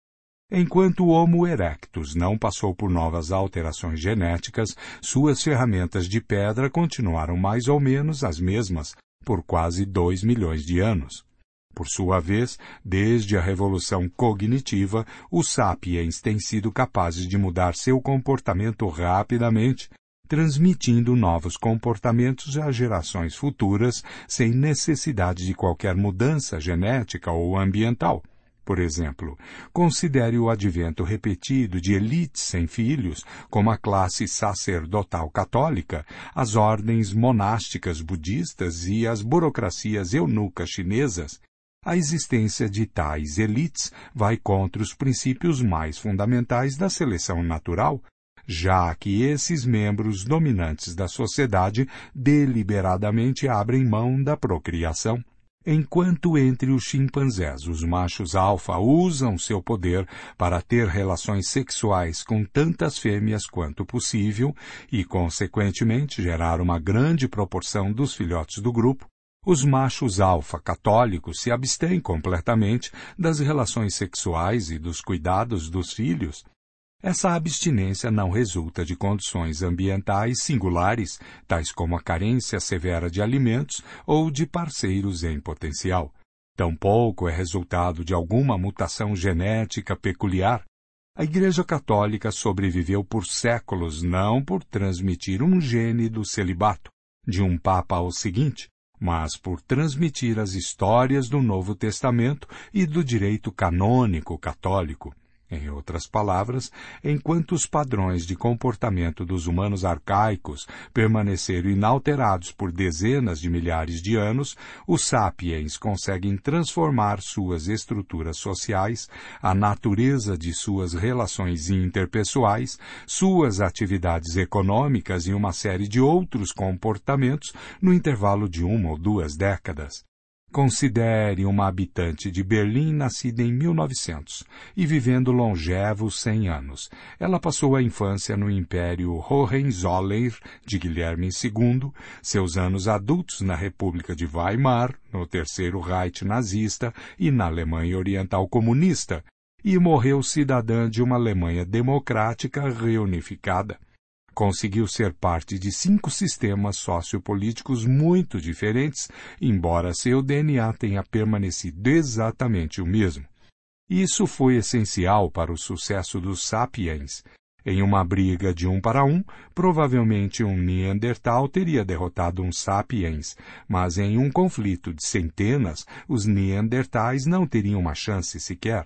[SPEAKER 1] Enquanto o Homo erectus não passou por novas alterações genéticas, suas ferramentas de pedra continuaram mais ou menos as mesmas por quase dois milhões de anos. Por sua vez, desde a revolução cognitiva, os sapiens têm sido capazes de mudar seu comportamento rapidamente, transmitindo novos comportamentos às gerações futuras sem necessidade de qualquer mudança genética ou ambiental. Por exemplo, considere o advento repetido de elites sem filhos, como a classe sacerdotal católica, as ordens monásticas budistas e as burocracias eunucas chinesas, a existência de tais elites vai contra os princípios mais fundamentais da seleção natural, já que esses membros dominantes da sociedade deliberadamente abrem mão da procriação. Enquanto entre os chimpanzés os machos alfa usam seu poder para ter relações sexuais com tantas fêmeas quanto possível e, consequentemente, gerar uma grande proporção dos filhotes do grupo, os machos alfa católicos se abstêm completamente das relações sexuais e dos cuidados dos filhos. Essa abstinência não resulta de condições ambientais singulares, tais como a carência severa de alimentos ou de parceiros em potencial. Tampouco é resultado de alguma mutação genética peculiar. A Igreja Católica sobreviveu por séculos não por transmitir um gene do celibato, de um Papa ao seguinte, mas por transmitir as histórias do Novo Testamento e do direito canônico católico. Em outras palavras, enquanto os padrões de comportamento dos humanos arcaicos permaneceram inalterados por dezenas de milhares de anos, os sapiens conseguem transformar suas estruturas sociais, a natureza de suas relações interpessoais, suas atividades econômicas e uma série de outros comportamentos no intervalo de uma ou duas décadas. Considere uma habitante de Berlim nascida em 1900 e vivendo longevos 100 anos. Ela passou a infância no Império Hohenzollern de Guilherme II, seus anos adultos na República de Weimar, no Terceiro Reich nazista e na Alemanha Oriental comunista, e morreu cidadã de uma Alemanha democrática reunificada conseguiu ser parte de cinco sistemas sociopolíticos muito diferentes, embora seu DNA tenha permanecido exatamente o mesmo. Isso foi essencial para o sucesso dos sapiens. Em uma briga de um para um, provavelmente um Neandertal teria derrotado um sapiens, mas em um conflito de centenas, os Neandertais não teriam uma chance sequer.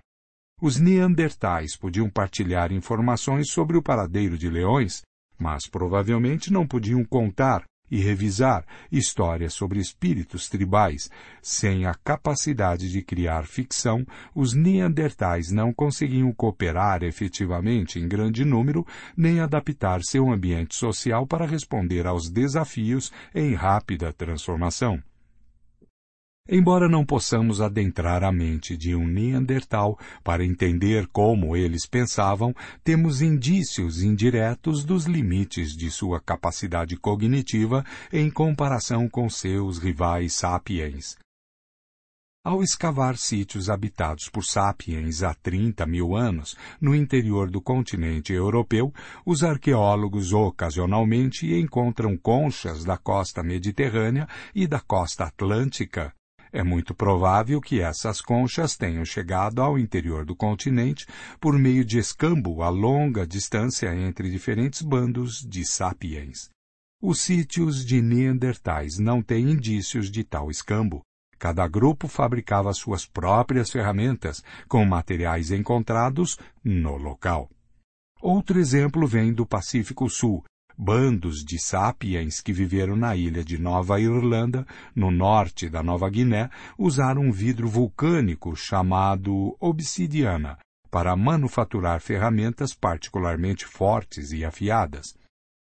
[SPEAKER 1] Os Neandertais podiam partilhar informações sobre o paradeiro de leões, mas provavelmente não podiam contar e revisar histórias sobre espíritos tribais. Sem a capacidade de criar ficção, os Neandertais não conseguiam cooperar efetivamente em grande número, nem adaptar seu ambiente social para responder aos desafios em rápida transformação. Embora não possamos adentrar a mente de um Neandertal para entender como eles pensavam, temos indícios indiretos dos limites de sua capacidade cognitiva em comparação com seus rivais sapiens. Ao escavar sítios habitados por sapiens há 30 mil anos no interior do continente europeu, os arqueólogos ocasionalmente encontram conchas da costa mediterrânea e da costa atlântica é muito provável que essas conchas tenham chegado ao interior do continente por meio de escambo a longa distância entre diferentes bandos de sapiens. Os sítios de Neandertais não têm indícios de tal escambo. Cada grupo fabricava suas próprias ferramentas com materiais encontrados no local. Outro exemplo vem do Pacífico Sul, bandos de sapiens que viveram na ilha de Nova Irlanda, no norte da Nova Guiné, usaram um vidro vulcânico chamado obsidiana para manufaturar ferramentas particularmente fortes e afiadas.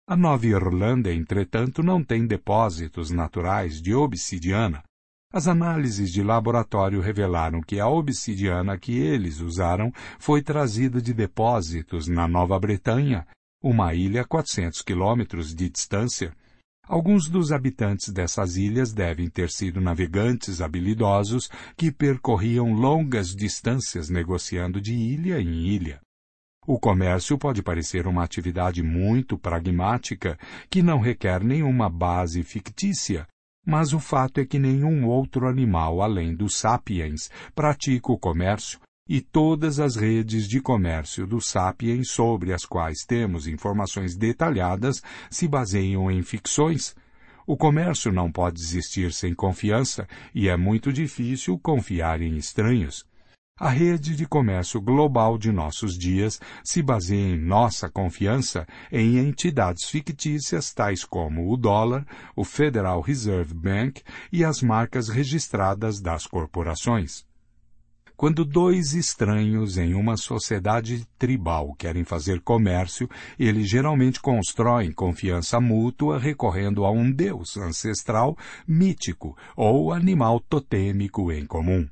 [SPEAKER 1] A Nova Irlanda, entretanto, não tem depósitos naturais de obsidiana. As análises de laboratório revelaram que a obsidiana que eles usaram foi trazida de depósitos na Nova Bretanha uma ilha a 400 quilômetros de distância. Alguns dos habitantes dessas ilhas devem ter sido navegantes habilidosos que percorriam longas distâncias negociando de ilha em ilha. O comércio pode parecer uma atividade muito pragmática que não requer nenhuma base fictícia, mas o fato é que nenhum outro animal além dos sapiens pratica o comércio e todas as redes de comércio do Sapiens sobre as quais temos informações detalhadas se baseiam em ficções. O comércio não pode existir sem confiança e é muito difícil confiar em estranhos. A rede de comércio global de nossos dias se baseia em nossa confiança em entidades fictícias tais como o dólar, o Federal Reserve Bank e as marcas registradas das corporações. Quando dois estranhos em uma sociedade tribal querem fazer comércio, eles geralmente constroem confiança mútua recorrendo a um deus ancestral, mítico ou animal totêmico em comum.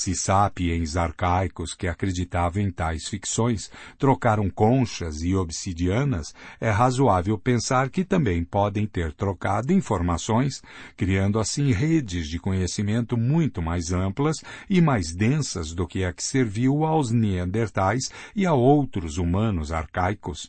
[SPEAKER 1] Se sapiens arcaicos que acreditavam em tais ficções trocaram conchas e obsidianas, é razoável pensar que também podem ter trocado informações, criando assim redes de conhecimento muito mais amplas e mais densas do que a que serviu aos neandertais e a outros humanos arcaicos.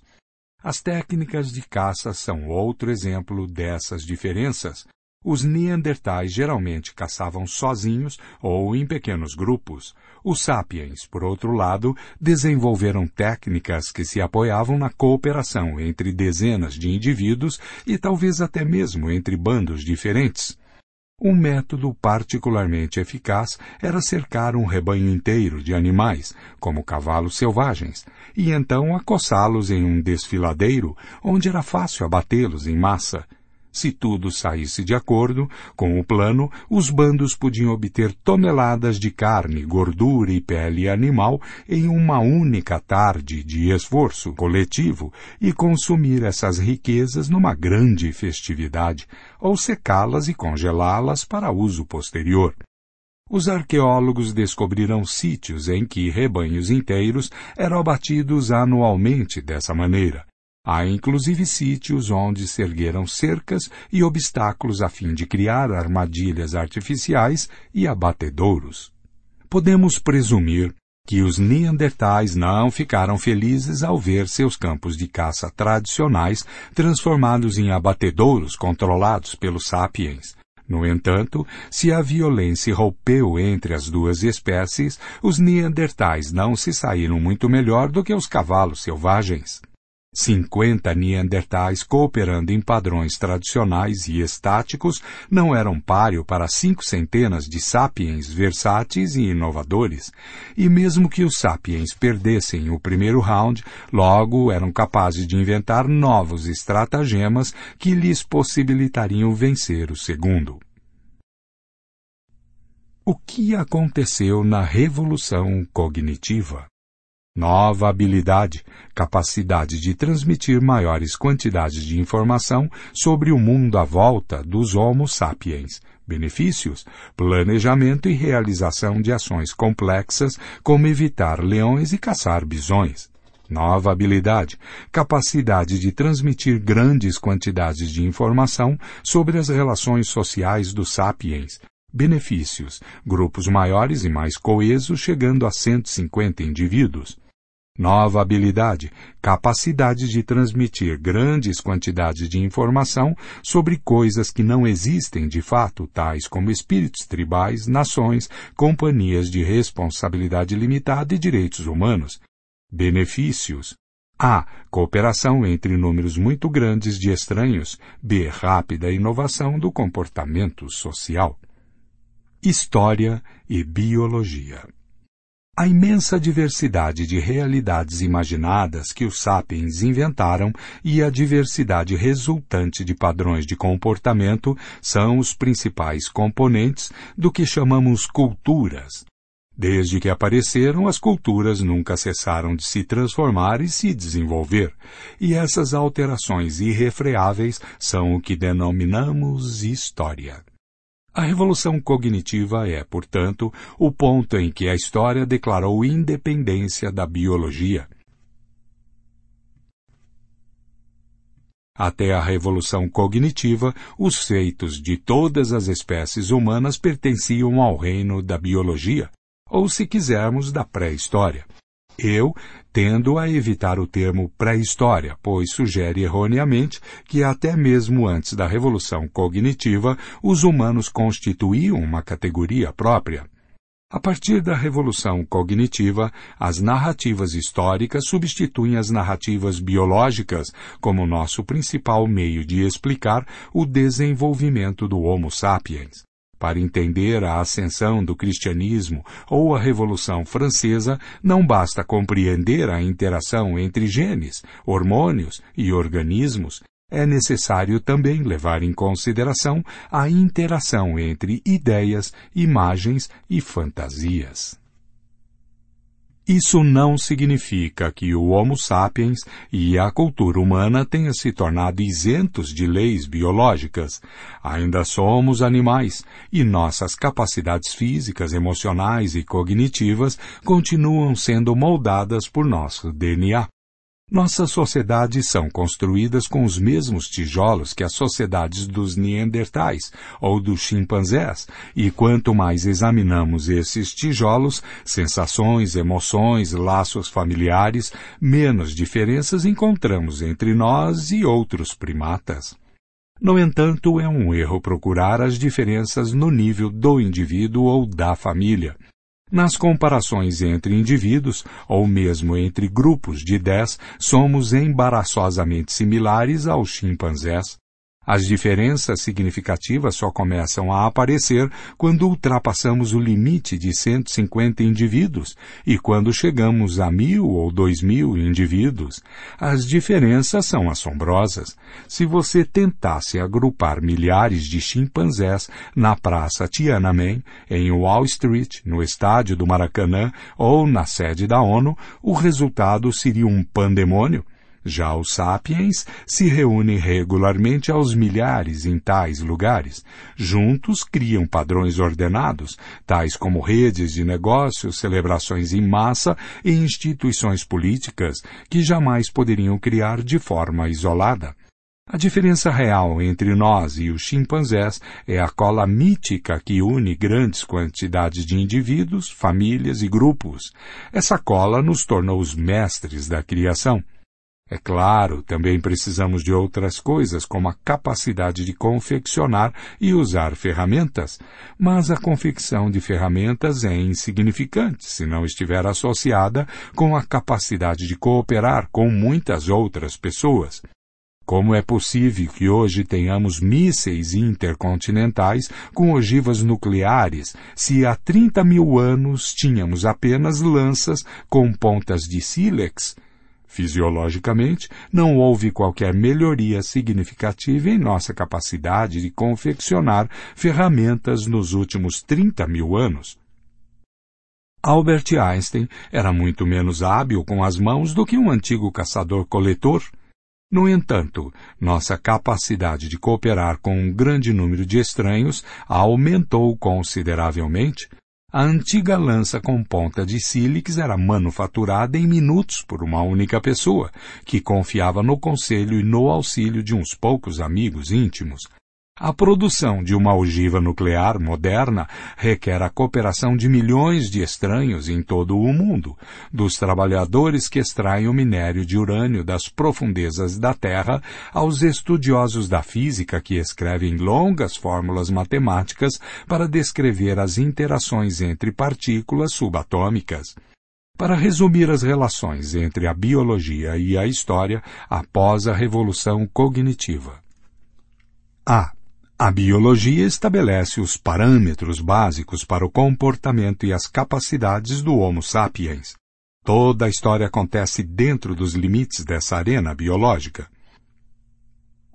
[SPEAKER 1] As técnicas de caça são outro exemplo dessas diferenças, os Neandertais geralmente caçavam sozinhos ou em pequenos grupos. Os sapiens, por outro lado, desenvolveram técnicas que se apoiavam na cooperação entre dezenas de indivíduos e talvez até mesmo entre bandos diferentes. Um método particularmente eficaz era cercar um rebanho inteiro de animais, como cavalos selvagens, e então acossá-los em um desfiladeiro onde era fácil abatê-los em massa. Se tudo saísse de acordo com o plano, os bandos podiam obter toneladas de carne, gordura e pele animal em uma única tarde de esforço coletivo e consumir essas riquezas numa grande festividade, ou secá-las e congelá-las para uso posterior. Os arqueólogos descobriram sítios em que rebanhos inteiros eram abatidos anualmente dessa maneira. Há inclusive sítios onde se ergueram cercas e obstáculos a fim de criar armadilhas artificiais e abatedouros. Podemos presumir que os Neandertais não ficaram felizes ao ver seus campos de caça tradicionais transformados em abatedouros controlados pelos sapiens. No entanto, se a violência rompeu entre as duas espécies, os Neandertais não se saíram muito melhor do que os cavalos selvagens. 50 neandertais cooperando em padrões tradicionais e estáticos não eram páreo para cinco centenas de sapiens versáteis e inovadores, e mesmo que os sapiens perdessem o primeiro round, logo eram capazes de inventar novos estratagemas que lhes possibilitariam vencer o segundo. O que aconteceu na revolução cognitiva? Nova habilidade, capacidade de transmitir maiores quantidades de informação sobre o mundo à volta dos Homo sapiens, benefícios, planejamento e realização de ações complexas como evitar leões e caçar bisões. Nova habilidade, capacidade de transmitir grandes quantidades de informação sobre as relações sociais dos sapiens, benefícios, grupos maiores e mais coesos chegando a 150 indivíduos. Nova habilidade, capacidade de transmitir grandes quantidades de informação sobre coisas que não existem de fato, tais como espíritos tribais, nações, companhias de responsabilidade limitada e direitos humanos. Benefícios. A. Cooperação entre números muito grandes de estranhos. B. Rápida inovação do comportamento social. História e Biologia. A imensa diversidade de realidades imaginadas que os sapiens inventaram e a diversidade resultante de padrões de comportamento são os principais componentes do que chamamos culturas. Desde que apareceram, as culturas nunca cessaram de se transformar e se desenvolver, e essas alterações irrefreáveis são o que denominamos história. A revolução cognitiva é, portanto, o ponto em que a história declarou independência da biologia. Até a revolução cognitiva, os feitos de todas as espécies humanas pertenciam ao reino da biologia, ou, se quisermos, da pré-história. Eu tendo a evitar o termo pré-história, pois sugere erroneamente que até mesmo antes da revolução cognitiva os humanos constituíam uma categoria própria. A partir da revolução cognitiva, as narrativas históricas substituem as narrativas biológicas como nosso principal meio de explicar o desenvolvimento do Homo sapiens. Para entender a ascensão do cristianismo ou a Revolução Francesa, não basta compreender a interação entre genes, hormônios e organismos, é necessário também levar em consideração a interação entre ideias, imagens e fantasias. Isso não significa que o Homo sapiens e a cultura humana tenham se tornado isentos de leis biológicas. Ainda somos animais e nossas capacidades físicas, emocionais e cognitivas continuam sendo moldadas por nosso DNA. Nossas sociedades são construídas com os mesmos tijolos que as sociedades dos Neandertais ou dos chimpanzés, e quanto mais examinamos esses tijolos, sensações, emoções, laços familiares, menos diferenças encontramos entre nós e outros primatas. No entanto, é um erro procurar as diferenças no nível do indivíduo ou da família. Nas comparações entre indivíduos, ou mesmo entre grupos de dez, somos embaraçosamente similares aos chimpanzés. As diferenças significativas só começam a aparecer quando ultrapassamos o limite de 150 indivíduos e quando chegamos a mil ou dois mil indivíduos. As diferenças são assombrosas. Se você tentasse agrupar milhares de chimpanzés na Praça Tiananmen, em Wall Street, no estádio do Maracanã ou na sede da ONU, o resultado seria um pandemônio. Já os sapiens se reúnem regularmente aos milhares em tais lugares. Juntos criam padrões ordenados, tais como redes de negócios, celebrações em massa e instituições políticas que jamais poderiam criar de forma isolada. A diferença real entre nós e os chimpanzés é a cola mítica que une grandes quantidades de indivíduos, famílias e grupos. Essa cola nos tornou os mestres da criação. É claro, também precisamos de outras coisas, como a capacidade de confeccionar e usar ferramentas, mas a confecção de ferramentas é insignificante se não estiver associada com a capacidade de cooperar com muitas outras pessoas. Como é possível que hoje tenhamos mísseis intercontinentais com ogivas nucleares, se há 30 mil anos tínhamos apenas lanças com pontas de sílex? Fisiologicamente, não houve qualquer melhoria significativa em nossa capacidade de confeccionar ferramentas nos últimos 30 mil anos. Albert Einstein era muito menos hábil com as mãos do que um antigo caçador-coletor. No entanto, nossa capacidade de cooperar com um grande número de estranhos aumentou consideravelmente, a antiga lança com ponta de sílix era manufaturada em minutos por uma única pessoa, que confiava no conselho e no auxílio de uns poucos amigos íntimos. A produção de uma ogiva nuclear moderna requer a cooperação de milhões de estranhos em todo o mundo, dos trabalhadores que extraem o minério de urânio das profundezas da Terra aos estudiosos da física que escrevem longas fórmulas matemáticas para descrever as interações entre partículas subatômicas. Para resumir as relações entre a biologia e a história após a revolução cognitiva. A A biologia estabelece os parâmetros básicos para o comportamento e as capacidades do Homo sapiens. Toda a história acontece dentro dos limites dessa arena biológica.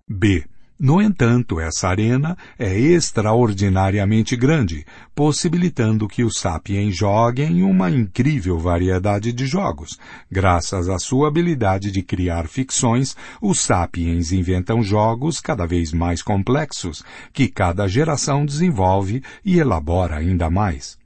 [SPEAKER 1] B. No entanto, essa arena é extraordinariamente grande, possibilitando que os sapiens joguem uma incrível variedade de jogos. Graças à sua habilidade de criar ficções, os sapiens inventam jogos cada vez mais complexos, que cada geração desenvolve e elabora ainda mais.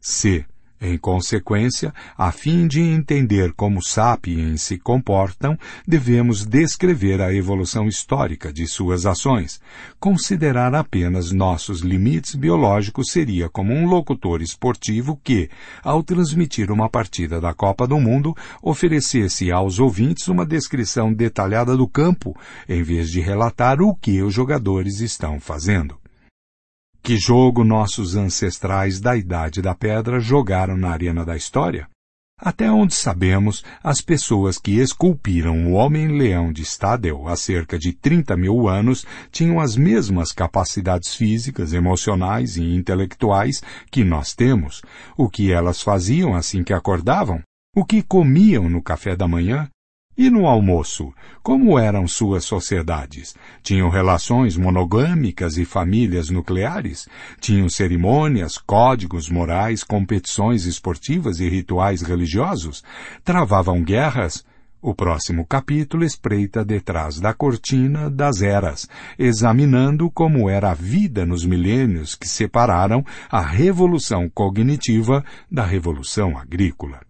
[SPEAKER 1] C. Em consequência, a fim de entender como sapiens se comportam, devemos descrever a evolução histórica de suas ações. Considerar apenas nossos limites biológicos seria como um locutor esportivo que, ao transmitir uma partida da Copa do Mundo, oferecesse aos ouvintes uma descrição detalhada do campo, em vez de relatar o que os jogadores estão fazendo. Que jogo nossos ancestrais da Idade da Pedra jogaram na arena da história? Até onde sabemos, as pessoas que esculpiram o Homem-Leão de Stadel há cerca de 30 mil anos tinham as mesmas capacidades físicas, emocionais e intelectuais que nós temos. O que elas faziam assim que acordavam? O que comiam no café da manhã? E no almoço, como eram suas sociedades? Tinham relações monogâmicas e famílias nucleares? Tinham cerimônias, códigos morais, competições esportivas e rituais religiosos? Travavam guerras? O próximo capítulo espreita detrás da cortina das eras, examinando como era a vida nos milênios que separaram a revolução cognitiva da revolução agrícola.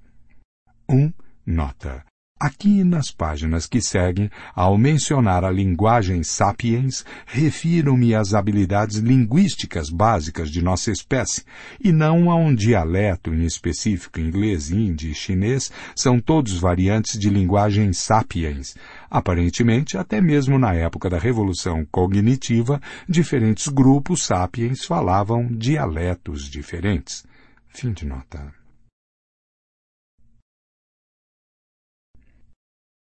[SPEAKER 1] 1. Um, nota. Aqui nas páginas que seguem, ao mencionar a linguagem sapiens, refiro-me às habilidades linguísticas básicas de nossa espécie, e não a um dialeto em específico inglês, hindi e chinês, são todos variantes de linguagem sapiens. Aparentemente, até mesmo na época da Revolução Cognitiva, diferentes grupos sapiens falavam dialetos diferentes. Fim de nota.